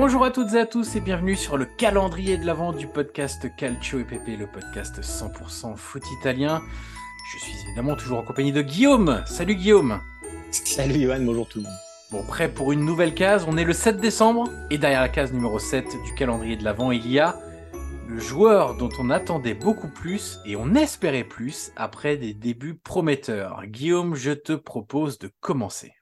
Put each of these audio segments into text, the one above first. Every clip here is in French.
Bonjour à toutes et à tous et bienvenue sur le calendrier de l'avant du podcast Calcio et Pepe, le podcast 100% foot italien. Je suis évidemment toujours en compagnie de Guillaume. Salut Guillaume. Salut Johan, bonjour tout le monde. Bon, prêt pour une nouvelle case, on est le 7 décembre et derrière la case numéro 7 du calendrier de l'avant, il y a le joueur dont on attendait beaucoup plus et on espérait plus après des débuts prometteurs. Guillaume, je te propose de commencer.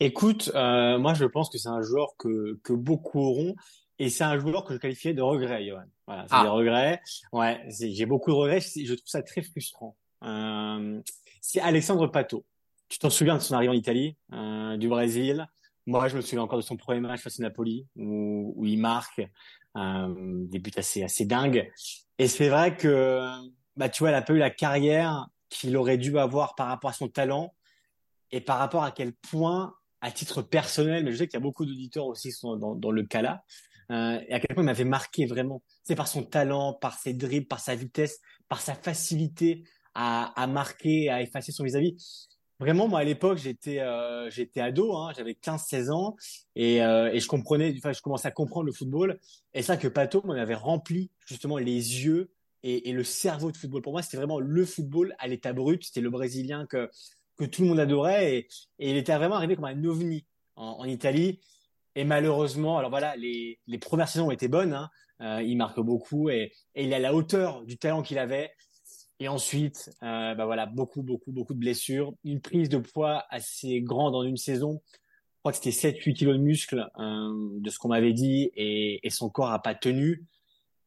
Écoute, euh, moi je pense que c'est un joueur que, que beaucoup auront et c'est un joueur que je qualifiais de regret, Johan. Voilà, c'est Ah. des regrets. Ouais, j'ai beaucoup de regrets. Je trouve ça très frustrant. Euh, c'est Alexandre Pato. Tu t'en souviens de son arrivée en Italie, euh, du Brésil? Moi, je me souviens encore de son premier match face à Napoli où, où il marque euh, des buts assez assez dingues. Et c'est vrai que bah tu vois, il a pas eu la carrière qu'il aurait dû avoir par rapport à son talent et par rapport à quel point, à titre personnel, mais je sais qu'il y a beaucoup d'auditeurs aussi qui sont dans, dans le cas là, euh, et à quel point il m'avait marqué vraiment. C'est par son talent, par ses dribbles, par sa vitesse, par sa facilité à, à marquer, à effacer son vis-à-vis. Vraiment, moi, à l'époque, j'étais euh, j'étais ado, hein, j'avais 15-16 ans, et, euh, et je comprenais, enfin, je commençais à comprendre le football. Et ça que Pato m'en avait rempli justement les yeux et, et le cerveau de football. Pour moi, c'était vraiment le football à l'état brut. C'était le Brésilien que que tout le monde adorait et, il était vraiment arrivé comme un ovni en, Italie. Et malheureusement, alors voilà, les, les premières saisons ont été bonnes. Hein. Euh, il marque beaucoup et, il est à la hauteur du talent qu'il avait. Et ensuite, euh, bah voilà, beaucoup, beaucoup, beaucoup de blessures, une prise de poids assez grande en une saison. Je crois que c'était 7-8 kilos de muscles euh, de ce qu'on m'avait dit et, son corps a pas tenu.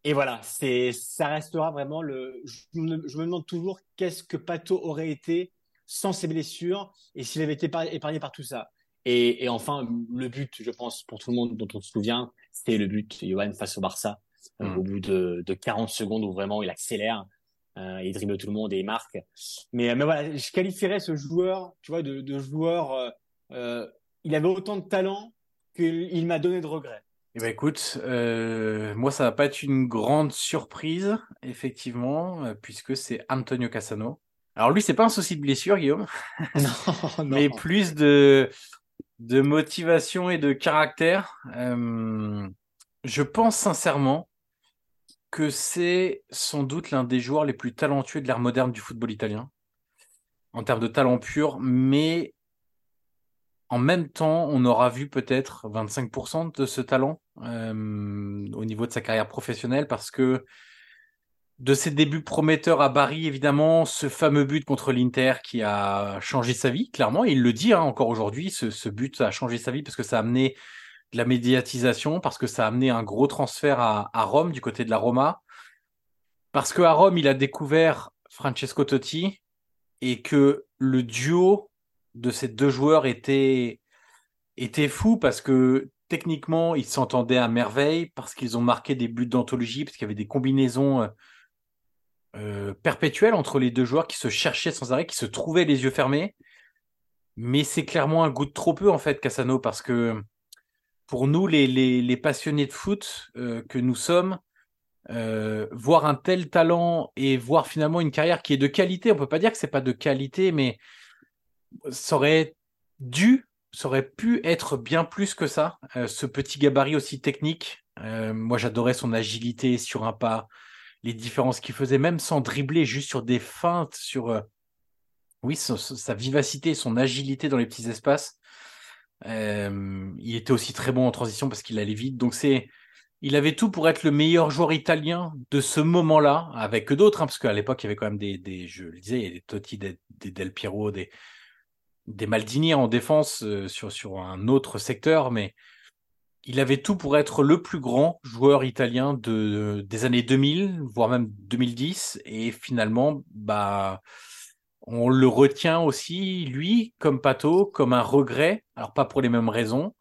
Et voilà, c'est, ça restera vraiment le. Je me demande toujours qu'est-ce que Pato aurait été sans ses blessures et s'il avait été épargné, par tout ça. Et, et enfin, le but, je pense, pour tout le monde dont on se souvient, c'était le but Johan face au Barça, euh, Mm. au bout de, de 40 secondes où vraiment il accélère, euh, il dribble tout le monde et il marque. Mais, mais voilà, je qualifierais ce joueur, tu vois, de, de joueur, euh, il avait autant de talent qu'il m'a donné de regrets. Eh ben écoute, euh, moi ça va pas être une grande surprise, effectivement, puisque c'est Antonio Cassano. Alors lui, c'est pas un souci de blessure, Guillaume, non, non. mais plus de, de motivation et de caractère. Euh, je pense sincèrement que c'est sans doute l'un des joueurs les plus talentueux de l'ère moderne du football italien, en termes de talent pur, mais en même temps, on aura vu peut-être 25% de ce talent euh, au niveau de sa carrière professionnelle, parce que de ses débuts prometteurs à Bari, évidemment, ce fameux but contre l'Inter qui a changé sa vie, clairement, il le dit hein, encore aujourd'hui, ce, but a changé sa vie parce que ça a amené de la médiatisation, parce que ça a amené un gros transfert à, à Rome, du côté de la Roma, parce qu'à Rome, il a découvert Francesco Totti, et que le duo de ces deux joueurs était, était fou, parce que techniquement, ils s'entendaient à merveille, parce qu'ils ont marqué des buts d'anthologie, parce qu'il y avait des combinaisons... euh, euh, perpétuelle entre les deux joueurs qui se cherchaient sans arrêt, qui se trouvaient les yeux fermés. mais c'est clairement un goût de trop peu en fait, Cassano, parce que pour nous, les, passionnés de foot euh, que nous sommes, euh, voir un tel talent et voir finalement une carrière qui est de qualité, on peut pas dire que c'est pas de qualité, mais ça aurait dû, ça aurait pu être bien plus que ça. Ce petit gabarit aussi technique, moi j'adorais son agilité sur un pas, les différences qu'il faisait, même sans dribbler, juste sur des feintes, sur oui, sa, vivacité, son agilité dans les petits espaces. Euh, il était aussi très bon en transition parce qu'il allait vite. Donc c'est, il avait tout pour être le meilleur joueur italien de ce moment-là, avec d'autres, hein, parce qu'à l'époque il y avait quand même des, je le disais, des Totti, des, Del Piero, des, des Maldini en défense euh, sur, sur un autre secteur, mais il avait tout pour être le plus grand joueur italien de, des années 2000, voire même 2010, et finalement, bah, on le retient aussi, lui, comme Pato, comme un regret. Alors, pas pour les mêmes raisons,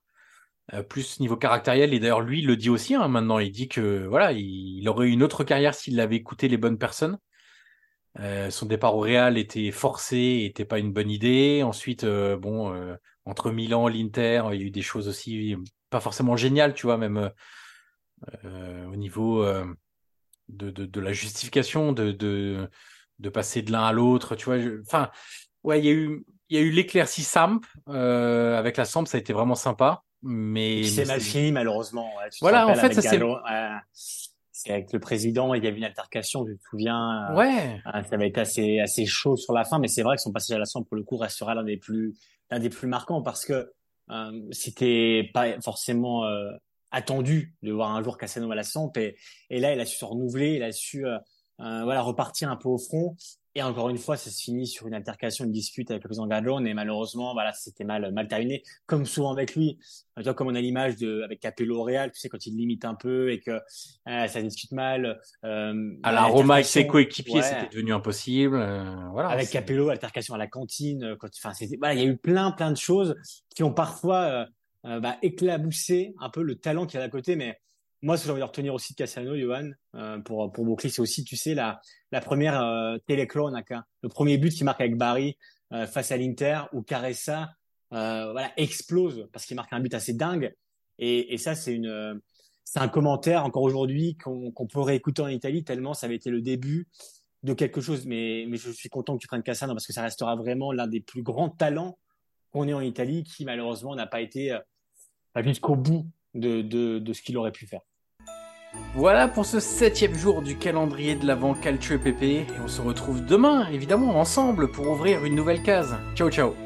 euh, plus niveau caractériel. Et d'ailleurs, lui, le dit aussi hein, maintenant. Il dit que voilà, il, aurait eu une autre carrière s'il avait écouté les bonnes personnes. Euh, son départ au Real était forcé, était pas une bonne idée. Ensuite, euh, bon, entre Milan, l'Inter, il y a eu des choses aussi pas forcément géniales, tu vois, même au niveau de, de, la justification de, de de passer de l'un à l'autre, tu vois. Enfin, ouais, il y a eu, il y a eu l'éclaircie Samp euh, avec la Samp, ça a été vraiment sympa. Mais c'est mal fini malheureusement. voilà, en fait, ça c'est. c'est avec le président, il y avait une altercation, je me souviens. Euh, ouais. ça avait été assez assez chaud sur la fin, mais c'est vrai que son passage à la Samp pour le coup restera l'un des plus l'un des plus marquants parce que euh, c'était pas forcément euh, attendu de voir un jour Cassano à la Samp et, là il a su se renouveler, il a su euh, voilà, repartir un peu au front. Et encore une fois, ça se finit sur une altercation, une dispute avec le président Gadlone. Et malheureusement, voilà, c'était mal, mal terminé. Comme souvent avec lui. Tu vois, comme on a l'image de, avec Capello au Real, tu sais, quand il limite un peu et que euh, ça discute mal. Euh, à la Roma avec ses coéquipiers, c'était devenu impossible. Euh, voilà. Avec Capello, altercation à la cantine. Quand, enfin, c'était, voilà, il y a eu plein, plein de choses qui ont parfois euh, bah, éclaboussé un peu le talent qu'il y a à côté. Mais moi, ce que j'ai envie de retenir aussi de Cassiano, Johan, euh, pour, pour boucler, c'est aussi, tu sais, la, la première euh, téléclone, le premier but qu'il marque avec Barry euh, face à l'Inter, où Caressa euh, voilà, explose parce qu'il marque un but assez dingue. Et, et ça, c'est une, c'est un commentaire encore aujourd'hui qu'on qu'on peut réécouter en Italie tellement ça avait été le début de quelque chose. Mais, mais je suis content que tu prennes Cassano parce que ça restera vraiment l'un des plus grands talents qu'on ait en Italie qui malheureusement n'a pas été euh, jusqu'au bout de, ce qu'il aurait pu faire. Voilà pour ce septième jour du calendrier de l'avant Calcio Pépé. Et on se retrouve demain, évidemment, ensemble pour ouvrir une nouvelle case. Ciao, ciao